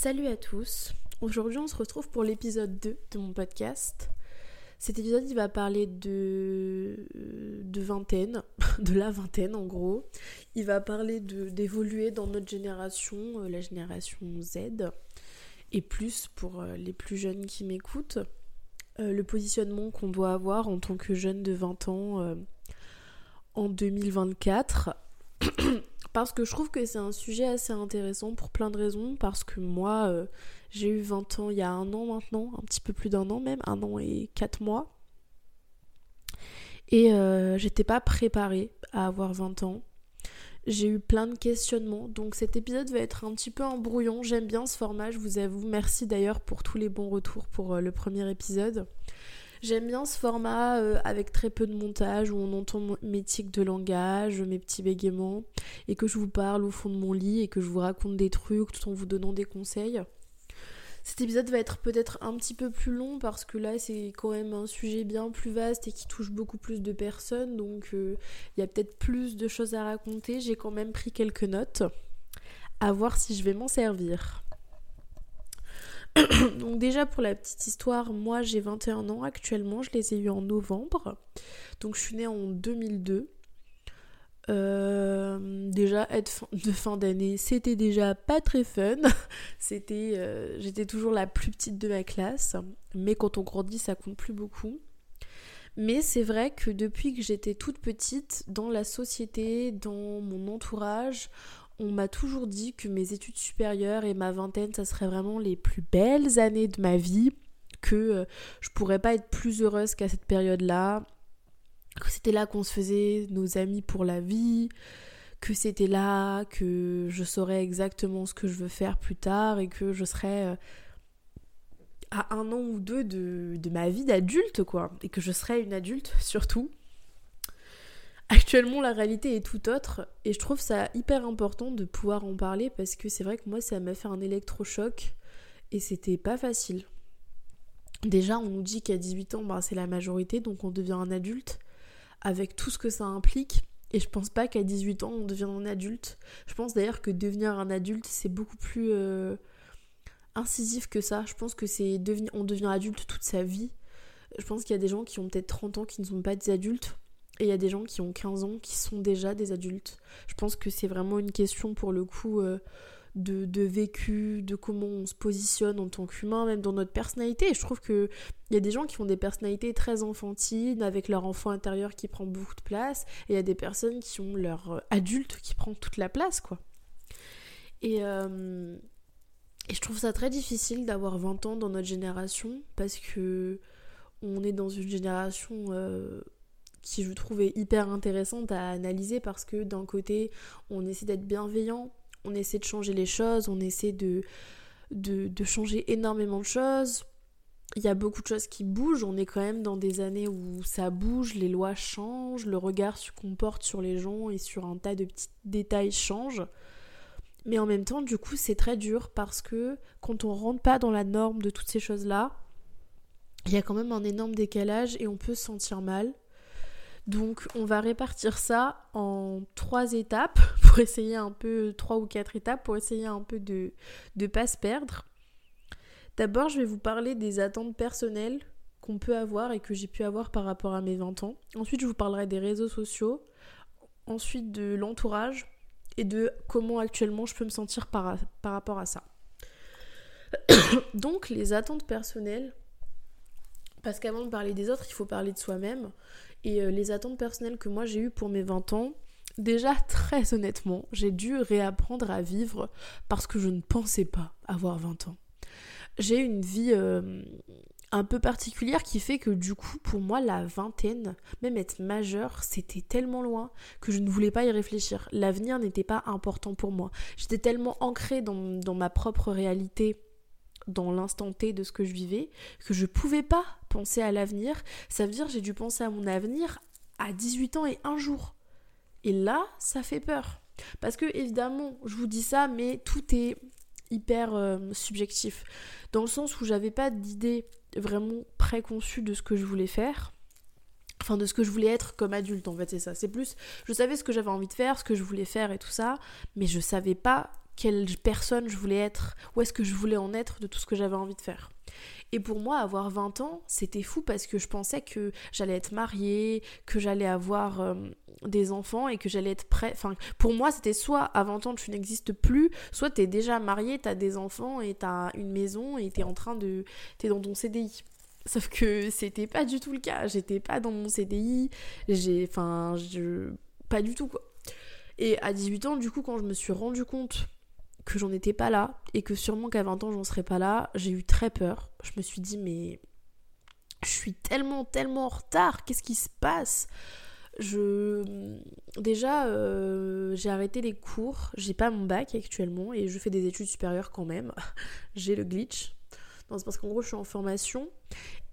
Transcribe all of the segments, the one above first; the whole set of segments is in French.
Salut à tous. Aujourd'hui, on se retrouve pour l'épisode 2 de mon podcast. Cet épisode, il va parler de, vingtaine, de la vingtaine en gros. Il va parler d'évoluer dans notre génération, euh, la génération Z, et plus pour euh, les plus jeunes qui m'écoutent, euh, le positionnement qu'on doit avoir en tant que jeune de 20 ans en 2024. parce que je trouve que c'est un sujet assez intéressant pour plein de raisons. Parce que moi, euh, j'ai eu 20 ans il y a un an maintenant, un petit peu plus d'un an même, un an et quatre mois. Et euh, j'étais pas préparée à avoir 20 ans. J'ai eu plein de questionnements, donc cet épisode va être un petit peu un brouillon. J'aime bien ce format, je vous avoue. Merci d'ailleurs pour tous les bons retours pour euh, le premier épisode. J'aime bien ce format euh, avec très peu de montage où on entend mes tics de langage, mes petits bégaiements et que je vous parle au fond de mon lit et que je vous raconte des trucs tout en vous donnant des conseils. Cet épisode va être peut-être un petit peu plus long parce que là c'est quand même un sujet bien plus vaste et qui touche beaucoup plus de personnes donc euh, il y a peut-être plus de choses à raconter. J'ai quand même pris quelques notes à voir si je vais m'en servir. Donc déjà pour la petite histoire, moi j'ai 21 ans actuellement, je les ai eus en novembre. Donc je suis née en 2002. Euh, déjà être de fin d'année, c'était déjà pas très fun. C'était, euh, j'étais toujours la plus petite de ma classe, mais quand on grandit, ça compte plus beaucoup. Mais c'est vrai que depuis que j'étais toute petite, dans la société, dans mon entourage, on m'a toujours dit que mes études supérieures et ma vingtaine, ça serait vraiment les plus belles années de ma vie, que euh, je pourrais pas être plus heureuse qu'à cette période-là, que c'était là qu'on se faisait nos amis pour la vie, que c'était là que je saurais exactement ce que je veux faire plus tard et que je serais euh, à un an ou deux de, de ma vie d'adulte, quoi, et que je serais une adulte surtout. Actuellement, la réalité est tout autre et je trouve ça hyper important de pouvoir en parler parce que c'est vrai que moi, ça m'a fait un électrochoc et c'était pas facile. Déjà, on nous dit qu'à 18 ans, bah, c'est la majorité, donc on devient un adulte avec tout ce que ça implique. Et je pense pas qu'à 18 ans, on devient un adulte. Je pense d'ailleurs que devenir un adulte, c'est beaucoup plus euh, incisif que ça. Je pense que c'est on devient adulte toute sa vie. Je pense qu'il y a des gens qui ont peut-être 30 ans qui ne sont pas des adultes et il y a des gens qui ont 15 ans qui sont déjà des adultes. Je pense que c'est vraiment une question pour le coup euh, de, vécu, de comment on se positionne en tant qu'humain, même dans notre personnalité. Et je trouve qu'il y a des gens qui ont des personnalités très enfantines, avec leur enfant intérieur qui prend beaucoup de place, et il y a des personnes qui ont leur euh, adulte qui prend toute la place, quoi. Et, euh, et je trouve ça très difficile d'avoir 20 ans dans notre génération, parce que on est dans une génération qui je trouvais hyper intéressante à analyser parce que d'un côté on essaie d'être bienveillant, on essaie de changer les choses, on essaie de, de, changer énormément de choses. Il y a beaucoup de choses qui bougent, on est quand même dans des années où ça bouge, les lois changent, le regard qu'on porte sur les gens et sur un tas de petits détails change. Mais en même temps, du coup, c'est très dur parce que quand on rentre pas dans la norme de toutes ces choses-là, il y a quand même un énorme décalage et on peut se sentir mal. Donc on va répartir ça en trois étapes pour essayer un peu, trois ou quatre étapes pour essayer un peu de ne pas se perdre. D'abord je vais vous parler des attentes personnelles qu'on peut avoir et que j'ai pu avoir par rapport à mes 20 ans. Ensuite je vous parlerai des réseaux sociaux, ensuite de l'entourage et de comment actuellement je peux me sentir par, par rapport à ça. Donc les attentes personnelles, parce qu'avant de parler des autres, il faut parler de soi-même. Et euh, les attentes personnelles que moi j'ai eues pour mes 20 ans, déjà très honnêtement, j'ai dû réapprendre à vivre parce que je ne pensais pas avoir 20 ans. J'ai une vie euh, un peu particulière qui fait que du coup pour moi la vingtaine, même être majeure, c'était tellement loin que je ne voulais pas y réfléchir. L'avenir n'était pas important pour moi. J'étais tellement ancrée dans ma propre réalité dans l'instant T de ce que je vivais, que je pouvais pas penser à l'avenir. Ça veut dire j'ai dû penser à mon avenir à 18 ans et un jour. Et là, ça fait peur. Parce que évidemment, je vous dis ça, mais tout est hyper euh, subjectif. Dans le sens où j'avais pas d'idée vraiment préconçue de ce que je voulais faire. Enfin, de ce que je voulais être comme adulte, en fait, c'est ça. C'est plus, je savais ce que j'avais envie de faire, ce que je voulais faire et tout ça, mais je savais pas quelle personne je voulais être, où est-ce que je voulais en être de tout ce que j'avais envie de faire. Et pour moi, avoir 20 ans, c'était fou parce que je pensais que j'allais être mariée, que j'allais avoir euh, des enfants et que j'allais être prête. Enfin, pour moi, c'était soit à 20 ans tu n'existes plus, soit tu es déjà mariée, tu as des enfants et tu as une maison et tu es en train de. Tu es dans ton CDI. Sauf que c'était pas du tout le cas. J'étais pas dans mon CDI. J'ai. Enfin, je. Pas du tout quoi. Et à 18 ans, du coup, quand je me suis rendu compte que j'en étais pas là et que sûrement qu'à 20 ans j'en serais pas là, j'ai eu très peur. Je me suis dit mais je suis tellement tellement en retard, qu'est-ce qui se passe? Je déjà euh, j'ai arrêté les cours, j'ai pas mon bac actuellement et je fais des études supérieures quand même. j'ai le glitch. C'est parce qu'en gros je suis en formation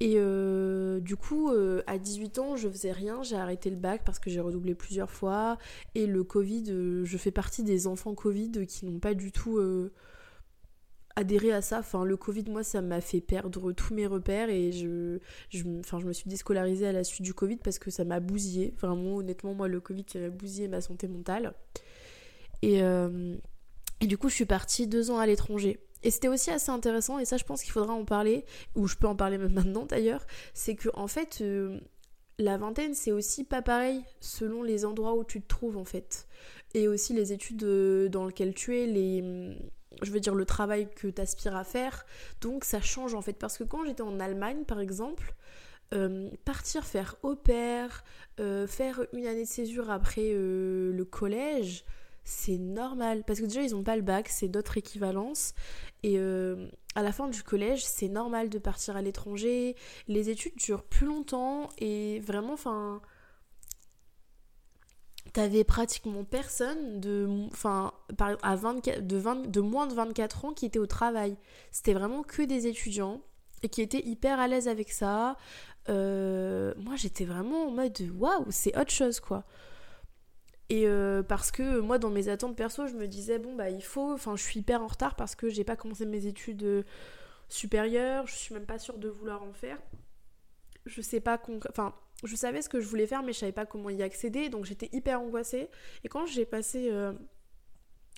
et euh, du coup, euh, à 18 ans, je faisais rien, j'ai arrêté le bac parce que j'ai redoublé plusieurs fois. Et le Covid, euh, je fais partie des enfants Covid qui n'ont pas du tout adhéré à ça. Enfin, le Covid, moi, ça m'a fait perdre tous mes repères et je, je, enfin, je me suis déscolarisée à la suite du Covid parce que ça m'a bousillé. Vraiment, honnêtement, moi, le Covid, ça m'a bousillé ma santé mentale. Et, et du coup, je suis partie deux ans à l'étranger. Et c'était aussi assez intéressant, et ça je pense qu'il faudra en parler, ou je peux en parler même maintenant d'ailleurs, c'est que en fait, euh, la vingtaine c'est aussi pas pareil selon les endroits où tu te trouves en fait. Et aussi les études euh, dans lesquelles tu es, les, je veux dire le travail que tu aspires à faire. Donc ça change en fait, parce que quand j'étais en Allemagne par exemple, euh, partir faire au pair, faire une année de césure après le collège, c'est normal. Parce que déjà, ils n'ont pas le bac, c'est d'autres équivalences. Et euh, à la fin du collège, c'est normal de partir à l'étranger. Les études durent plus longtemps et vraiment, enfin. T'avais pratiquement personne de, enfin, à 24, de, 20, de moins de 24 ans qui était au travail. C'était vraiment que des étudiants et qui étaient hyper à l'aise avec ça. Euh, moi, j'étais vraiment en mode waouh, c'est autre chose quoi. Et euh, parce que moi, dans mes attentes perso, je me disais, bon, bah, il faut. Enfin, je suis hyper en retard parce que j'ai pas commencé mes études euh, supérieures, je suis même pas sûre de vouloir en faire. Je sais pas. Enfin, je savais ce que je voulais faire, mais je savais pas comment y accéder, donc j'étais hyper angoissée. Et quand j'ai passé. Euh,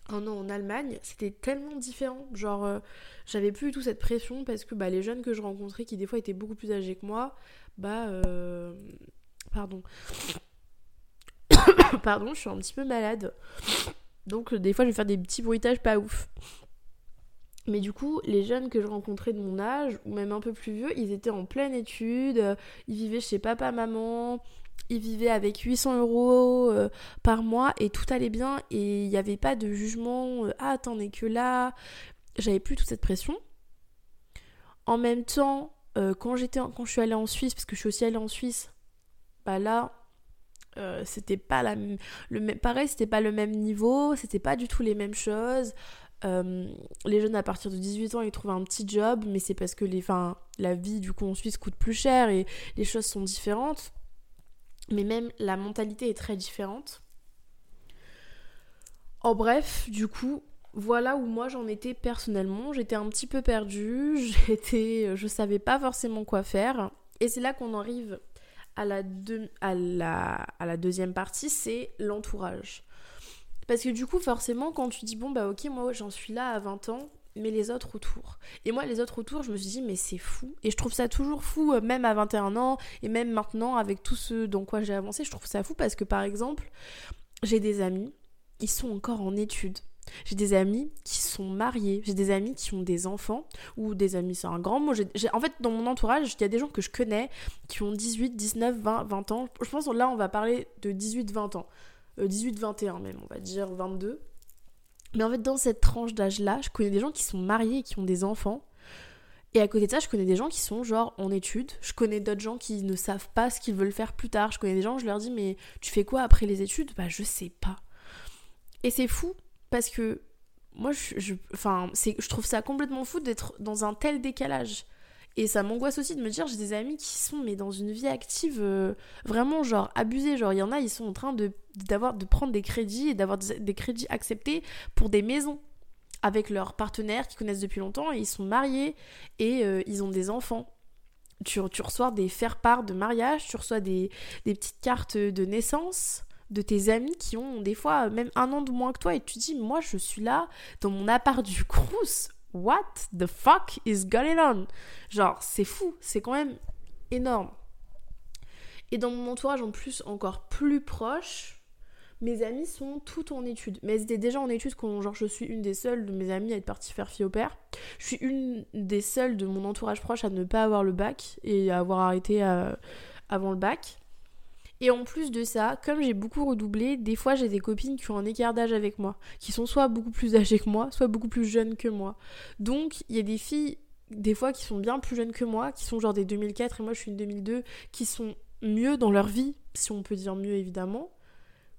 un an en Allemagne, c'était tellement différent. Genre, j'avais plus du tout cette pression parce que bah, les jeunes que je rencontrais, qui des fois étaient beaucoup plus âgés que moi, bah. pardon Pardon, je suis un petit peu malade. Donc des fois je vais faire des petits bruitages pas ouf. Mais du coup, les jeunes que je rencontrais de mon âge, ou même un peu plus vieux, ils étaient en pleine étude, ils vivaient chez papa, maman, ils vivaient avec 800 euros euh, par mois et tout allait bien et il n'y avait pas de jugement, euh, ah t'en que là, j'avais plus toute cette pression. En même temps, euh, quand, quand je suis allée en Suisse, parce que je suis aussi allée en Suisse, bah là, euh, c'était pas la le pareil c'était pas le même niveau c'était pas du tout les mêmes choses. Euh, les jeunes à partir de 18 ans ils trouvent un petit job mais c'est parce que les fin, la vie du coup en Suisse coûte plus cher et les choses sont différentes. Mais même la mentalité est très différente. En bref du coup voilà où moi j'en étais personnellement. J'étais un petit peu perdue j'étais je savais pas forcément quoi faire. Et c'est là qu'on arrive à la, deuxième partie, c'est l'entourage. Parce que du coup, forcément, quand tu dis, bon, bah ok, moi j'en suis là à 20 ans, mais les autres autour. Et moi, les autres autour, je me suis dit, mais c'est fou. Et je trouve ça toujours fou, euh, même à 21 ans, et même maintenant, avec tout ce dans quoi j'ai avancé, je trouve ça fou parce que, par exemple, j'ai des amis, ils sont encore en études. J'ai des amis qui sont mariés, j'ai des amis qui ont des enfants, ou des amis, c'est un grand mot. en fait, dans mon entourage, il y a des gens que je connais qui ont 18, 19, 20, 20 ans. Je pense que là, on va parler de 18, 20 ans. 18, euh, 21 même, on va dire 22. Mais en fait, dans cette tranche d'âge-là, je connais des gens qui sont mariés et qui ont des enfants. Et à côté de ça, je connais des gens qui sont genre en études. Je connais d'autres gens qui ne savent pas ce qu'ils veulent faire plus tard. Je connais des gens, je leur dis, mais tu fais quoi après les études? Bah, je sais pas. Et c'est fou parce que moi, je, enfin, je trouve ça complètement fou d'être dans un tel décalage. Et ça m'angoisse aussi de me dire, j'ai des amis qui sont mais dans une vie active euh, vraiment genre abusée. Genre, il y en a, ils sont en train de, d'avoir, de prendre des crédits et d'avoir des, crédits acceptés pour des maisons avec leurs partenaires qui connaissent depuis longtemps. Et ils sont mariés et euh, ils ont des enfants. Tu, tu reçois des faire-part de mariage, tu reçois des, des petites cartes de naissance de tes amis qui ont des fois même un an de moins que toi et tu dis moi je suis là dans mon appart du Crous what the fuck is going on? Genre c'est fou c'est quand même énorme et dans mon entourage en plus encore plus proche mes amis sont toutes en études. Mais elles étaient déjà en études quand genre, je suis une des seules de mes amis à être partie faire fille au père. Je suis une des seules de mon entourage proche à ne pas avoir le bac et à avoir arrêté euh, avant le bac. Et en plus de ça, comme j'ai beaucoup redoublé, des fois j'ai des copines qui ont un écart d'âge avec moi, qui sont soit beaucoup plus âgées que moi, soit beaucoup plus jeunes que moi. Donc il y a des filles, des fois qui sont bien plus jeunes que moi, qui sont genre des 2004 et moi je suis une 2002, qui sont mieux dans leur vie, si on peut dire mieux évidemment,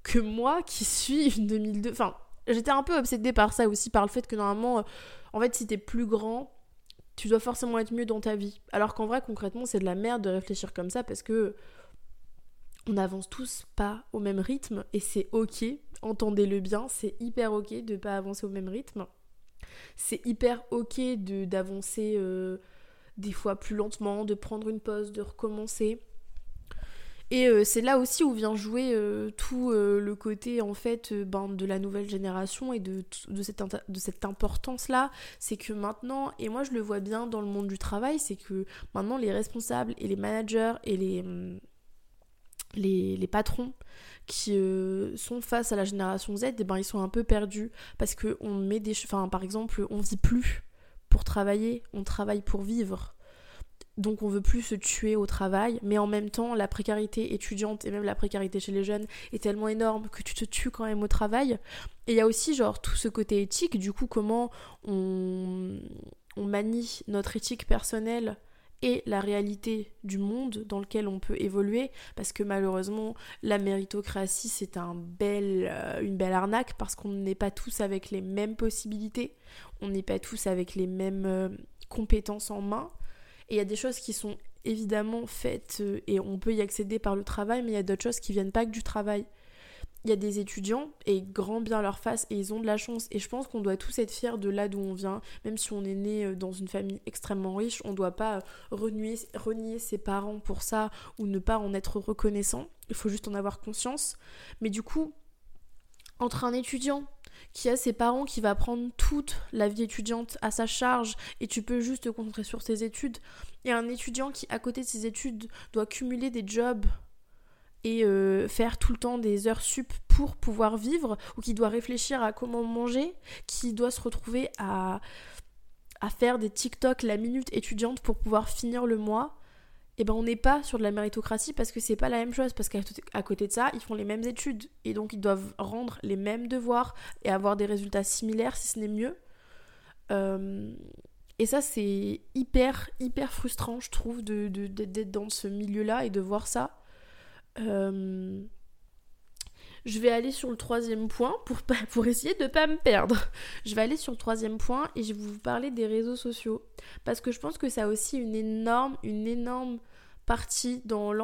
que moi qui suis une 2002. Enfin, j'étais un peu obsédée par ça aussi, par le fait que normalement, euh, en fait, si t'es plus grand, tu dois forcément être mieux dans ta vie. Alors qu'en vrai, concrètement, c'est de la merde de réfléchir comme ça parce que on n'avance tous pas au même rythme et c'est ok. Entendez-le bien, c'est hyper ok de pas avancer au même rythme. C'est hyper ok de d'avancer euh, des fois plus lentement, de prendre une pause, de recommencer. Et euh, c'est là aussi où vient jouer euh, tout le côté en fait ben, de la nouvelle génération et de, de cette, de cette importance-là. C'est que maintenant, et moi je le vois bien dans le monde du travail, c'est que maintenant les responsables et les managers et les, hum, les, les patrons qui sont face à la génération Z, et eh ben, ils sont un peu perdus parce que on met des... Enfin par exemple, on vit plus pour travailler, on travaille pour vivre donc on veut plus se tuer au travail, mais en même temps la précarité étudiante et même la précarité chez les jeunes est tellement énorme que tu te tues quand même au travail. Et il y a aussi genre tout ce côté éthique, du coup comment on, on manie notre éthique personnelle et la réalité du monde dans lequel on peut évoluer parce que malheureusement la méritocratie c'est euh, une belle arnaque parce qu'on n'est pas tous avec les mêmes possibilités, on n'est pas tous avec les mêmes euh, compétences en main et il y a des choses qui sont évidemment faites euh, et on peut y accéder par le travail, mais il y a d'autres choses qui viennent pas que du travail. Il y a des étudiants et grand bien leur face et ils ont de la chance. Et je pense qu'on doit tous être fiers de là d'où on vient. Même si on est né euh, dans une famille extrêmement riche, on doit pas renier, renier ses parents pour ça ou ne pas en être reconnaissant. Il faut juste en avoir conscience. Mais du coup, entre un étudiant qui a ses parents qui va prendre toute la vie étudiante à sa charge et tu peux juste te concentrer sur tes études. Et un étudiant qui, à côté de ses études, doit cumuler des jobs et euh, faire tout le temps des heures sup pour pouvoir vivre, ou qui doit réfléchir à comment manger, qui doit se retrouver à, à faire des TikTok la minute étudiante pour pouvoir finir le mois, et eh ben on n'est pas sur de la méritocratie parce que c'est pas la même chose parce qu'à côté de ça ils font les mêmes études et donc ils doivent rendre les mêmes devoirs et avoir des résultats similaires si ce n'est mieux. Euh, et ça c'est hyper hyper frustrant je trouve d'être de, dans ce milieu là et de voir ça euh, je vais aller sur le troisième point pour, essayer de ne pas me perdre. Je vais aller sur le troisième point et je vais vous parler des réseaux sociaux. Parce que je pense que ça a aussi une énorme, une énorme partie dans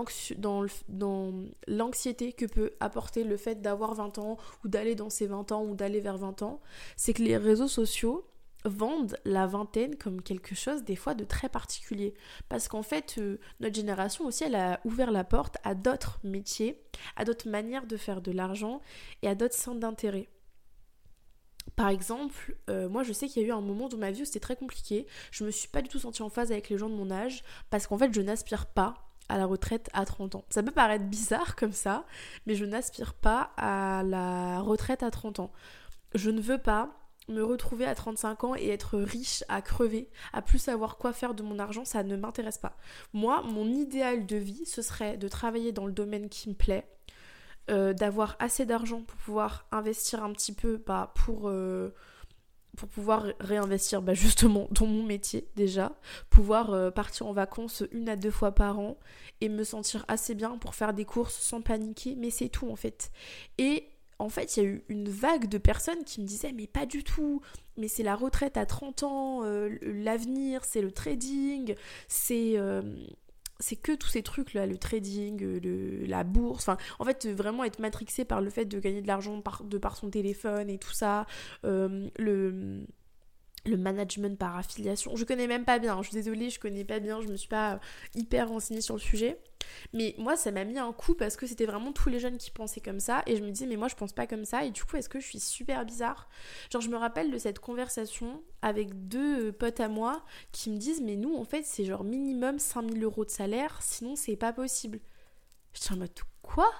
l'anxiété que peut apporter le fait d'avoir 20 ans ou d'aller dans ses 20 ans ou d'aller vers 20 ans. C'est que les réseaux sociaux, vendent la vingtaine comme quelque chose des fois de très particulier. Parce qu'en fait, euh, notre génération aussi, elle a ouvert la porte à d'autres métiers, à d'autres manières de faire de l'argent et à d'autres centres d'intérêt. Par exemple, euh, moi je sais qu'il y a eu un moment dans ma vie où c'était très compliqué. Je me suis pas du tout sentie en phase avec les gens de mon âge parce qu'en fait je n'aspire pas à la retraite à 30 ans. Ça peut paraître bizarre comme ça, mais je n'aspire pas à la retraite à 30 ans. Je ne veux pas me retrouver à 35 ans et être riche à crever, à plus savoir quoi faire de mon argent, ça ne m'intéresse pas. Moi, mon idéal de vie, ce serait de travailler dans le domaine qui me plaît, euh, d'avoir assez d'argent pour pouvoir investir un petit peu bah, pour, euh, pour pouvoir réinvestir bah, justement dans mon métier déjà, pouvoir euh, partir en vacances une à deux fois par an et me sentir assez bien pour faire des courses sans paniquer, mais c'est tout en fait. Et en fait, il y a eu une vague de personnes qui me disaient mais pas du tout, mais c'est la retraite à 30 ans, euh, l'avenir, c'est le trading, c'est euh, que tous ces trucs là, le trading, le, la bourse, enfin en fait vraiment être matrixé par le fait de gagner de l'argent par, de par son téléphone et tout ça, euh, le le management par affiliation. Je connais même pas bien, je suis désolée, je connais pas bien, je me suis pas hyper renseignée sur le sujet. Mais moi, ça m'a mis un coup parce que c'était vraiment tous les jeunes qui pensaient comme ça. Et je me disais, mais moi, je pense pas comme ça. Et du coup, est-ce que je suis super bizarre? Genre, je me rappelle de cette conversation avec deux potes à moi qui me disent, mais nous, en fait, c'est genre minimum 5000 euros de salaire, sinon, c'est pas possible. Je suis en mode, quoi?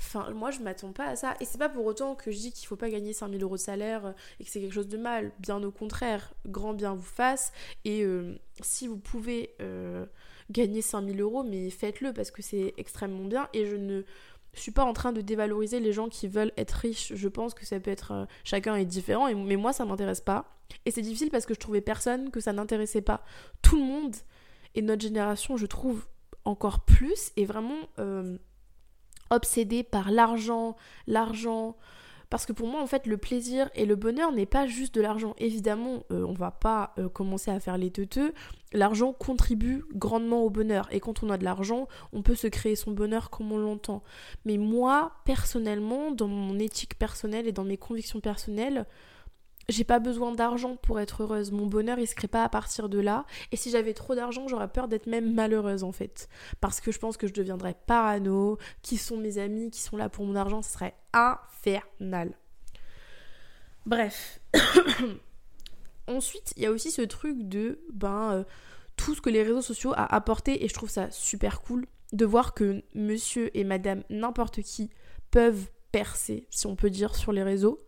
Enfin, moi, je m'attends pas à ça. Et c'est pas pour autant que je dis qu'il faut pas gagner 5000 euros de salaire et que c'est quelque chose de mal. Bien au contraire, grand bien vous fasse. Et euh, si vous pouvez euh, gagner 5000 euros, mais faites-le parce que c'est extrêmement bien. Et je ne suis pas en train de dévaloriser les gens qui veulent être riches. Je pense que ça peut être. Euh, chacun est différent, mais moi, ça m'intéresse pas. Et c'est difficile parce que je trouvais personne que ça n'intéressait pas. Tout le monde, et notre génération, je trouve encore plus, est vraiment obsédé par l'argent, l'argent. Parce que pour moi, en fait, le plaisir et le bonheur n'est pas juste de l'argent. Évidemment, euh, on va pas euh, commencer à faire les teuteux. L'argent contribue grandement au bonheur. Et quand on a de l'argent, on peut se créer son bonheur comme on l'entend. Mais moi, personnellement, dans mon éthique personnelle et dans mes convictions personnelles, j'ai pas besoin d'argent pour être heureuse. Mon bonheur, il se crée pas à partir de là. Et si j'avais trop d'argent, j'aurais peur d'être même malheureuse en fait. Parce que je pense que je deviendrais parano. Qui sont mes amis, qui sont là pour mon argent, ce serait infernal. Bref. Ensuite, il y a aussi ce truc de ben euh, tout ce que les réseaux sociaux a apporté et je trouve ça super cool de voir que monsieur et madame n'importe qui peuvent percer, si on peut dire, sur les réseaux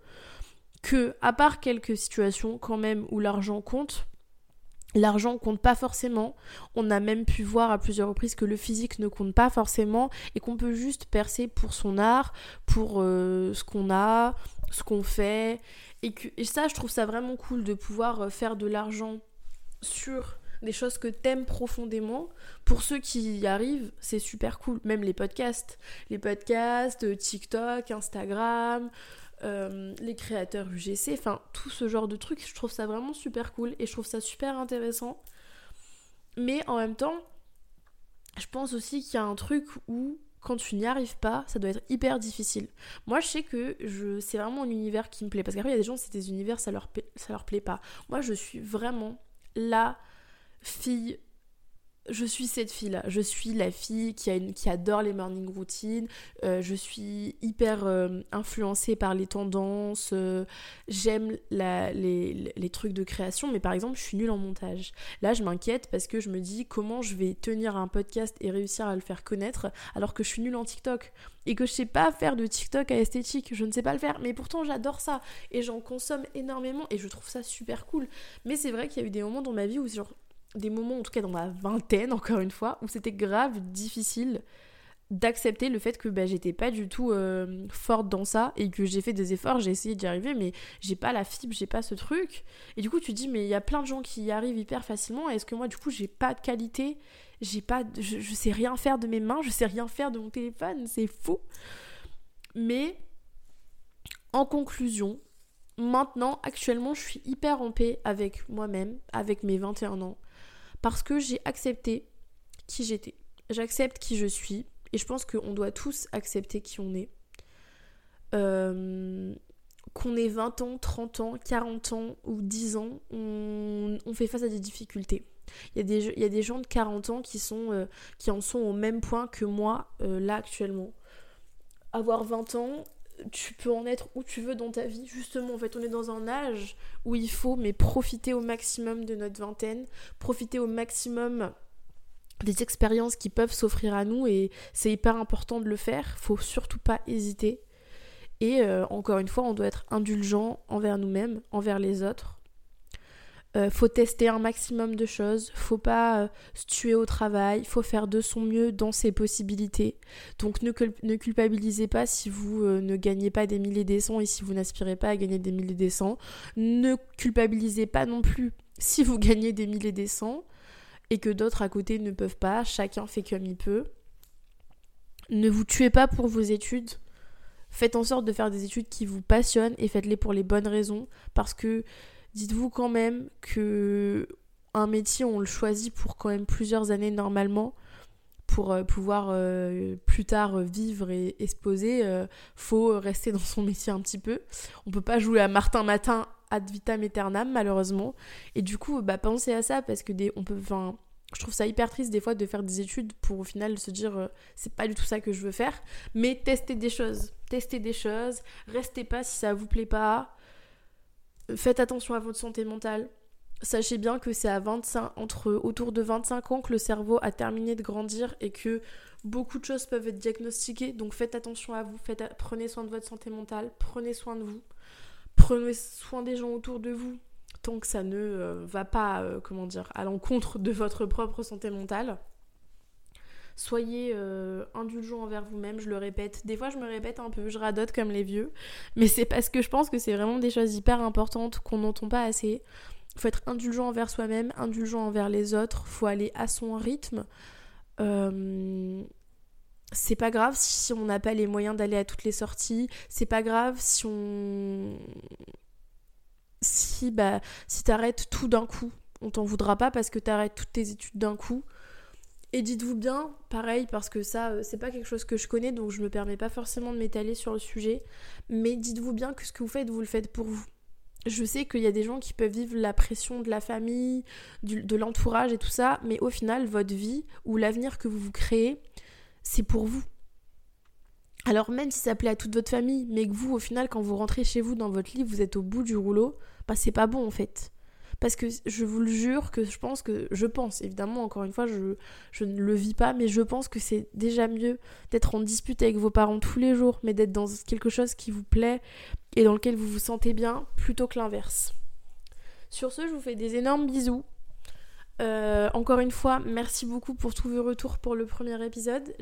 que, à part quelques situations quand même où l'argent compte, L'argent compte pas forcément. On a même pu voir à plusieurs reprises que le physique ne compte pas forcément et qu'on peut juste percer pour son art, pour euh, ce qu'on a, ce qu'on fait. Et, que, et ça, je trouve ça vraiment cool de pouvoir euh, faire de l'argent sur des choses que t'aimes profondément. Pour ceux qui y arrivent, c'est super cool. Même les podcasts. Les podcasts, euh, TikTok, Instagram, euh, les créateurs UGC, enfin tout ce genre de trucs, je trouve ça vraiment super cool et je trouve ça super intéressant. Mais en même temps, je pense aussi qu'il y a un truc où quand tu n'y arrives pas, ça doit être hyper difficile. Moi, je sais que je, c'est vraiment un univers qui me plaît. Parce qu'après, il y a des gens, c'est des univers, ça leur, ça leur plaît pas. Moi, je suis vraiment la fille je suis cette fille-là. Je suis la fille qui, adore les morning routines. Euh, je suis hyper euh, influencée par les tendances. Euh, j'aime les, les, trucs de création, mais par exemple, je suis nulle en montage. Là, je m'inquiète parce que je me dis comment je vais tenir un podcast et réussir à le faire connaître alors que je suis nulle en TikTok et que je sais pas faire de TikTok à esthétique. Je ne sais pas le faire, mais pourtant, j'adore ça et j'en consomme énormément et je trouve ça super cool. Mais c'est vrai qu'il y a eu des moments dans ma vie où genre des moments, en tout cas dans ma vingtaine, encore une fois, où c'était grave difficile d'accepter le fait que bah, j'étais pas du tout euh, forte dans ça et que j'ai fait des efforts, j'ai essayé d'y arriver, mais j'ai pas la fibre, j'ai pas ce truc. Et du coup, tu dis, mais il y a plein de gens qui y arrivent hyper facilement. Est-ce que moi, du coup, j'ai pas de qualité? J'ai pas, je, je sais rien faire de mes mains, je sais rien faire de mon téléphone, c'est fou. Mais en conclusion, maintenant, actuellement, je suis hyper en paix avec moi-même, avec mes 21 ans parce que j'ai accepté qui j'étais. J'accepte qui je suis et je pense qu'on doit tous accepter qui on est. Euh, qu'on ait 20 ans, 30 ans, 40 ans ou 10 ans, on, fait face à des difficultés. Il y, a des, gens de 40 ans euh, qui en sont au même point que moi euh, là actuellement. Avoir 20 ans, tu peux en être où tu veux dans ta vie. Justement, en fait, on est dans un âge où il faut mais profiter au maximum de notre vingtaine, profiter au maximum des expériences qui peuvent s'offrir à nous et c'est hyper important de le faire. Faut surtout pas hésiter. Et euh, encore une fois, on doit être indulgent envers nous-mêmes, envers les autres. Euh, faut tester un maximum de choses, faut pas euh, se tuer au travail, faut faire de son mieux dans ses possibilités. Donc ne, culpabilisez pas si vous euh, ne gagnez pas des milliers des cents et si vous n'aspirez pas à gagner des milliers des cents. Ne culpabilisez pas non plus si vous gagnez des milliers des cents et que d'autres à côté ne peuvent pas, chacun fait comme il peut. Ne vous tuez pas pour vos études. Faites en sorte de faire des études qui vous passionnent et faites-les pour les bonnes raisons parce que dites-vous quand même que un métier, on le choisit pour quand même plusieurs années normalement pour euh, pouvoir euh, plus tard vivre et, se poser, euh, faut rester dans son métier un petit peu. On peut pas jouer à Martin Matin ad vitam aeternam malheureusement. Et du coup, bah pensez à ça parce que on peut, enfin, Je trouve ça hyper triste des fois de faire des études pour au final se dire euh, c'est pas du tout ça que je veux faire. Mais testez des choses. Testez des choses. Restez pas si ça vous plaît pas. Faites attention à votre santé mentale. Sachez bien que c'est à 25, entre autour de 25 ans que le cerveau a terminé de grandir et que beaucoup de choses peuvent être diagnostiquées. Donc faites attention à vous, prenez soin de votre santé mentale, prenez soin de vous, prenez soin des gens autour de vous tant que ça ne euh, va pas, euh, comment dire, à l'encontre de votre propre santé mentale. Soyez euh, indulgents envers vous-même, je le répète. Des fois, je me répète un peu, je radote comme les vieux. Mais c'est parce que je pense que c'est vraiment des choses hyper importantes qu'on n'entend pas assez. Faut être indulgent envers soi-même, indulgent envers les autres. Faut aller à son rythme. c'est pas grave si on n'a pas les moyens d'aller à toutes les sorties. C'est pas grave si on si bah si t'arrêtes tout d'un coup, on t'en voudra pas parce que t'arrêtes toutes tes études d'un coup. Et dites-vous bien, pareil, parce que ça, euh, c'est pas quelque chose que je connais, donc je me permets pas forcément de m'étaler sur le sujet. Mais dites-vous bien que ce que vous faites, vous le faites pour vous. Je sais qu'il y a des gens qui peuvent vivre la pression de la famille, de l'entourage et tout ça, mais au final, votre vie ou l'avenir que vous vous créez, c'est pour vous. Alors même si ça plaît à toute votre famille, mais que vous, au final, quand vous rentrez chez vous dans votre lit, vous êtes au bout du rouleau, bah c'est pas bon en fait. Parce que je vous le jure que je pense que, je pense, évidemment, encore une fois, je, ne le vis pas, mais je pense que c'est déjà mieux d'être en dispute avec vos parents tous les jours, mais d'être dans quelque chose qui vous plaît et dans lequel vous vous sentez bien, plutôt que l'inverse. Sur ce, je vous fais des énormes bisous. Euh, encore une fois, merci beaucoup pour tous vos retours pour le premier épisode.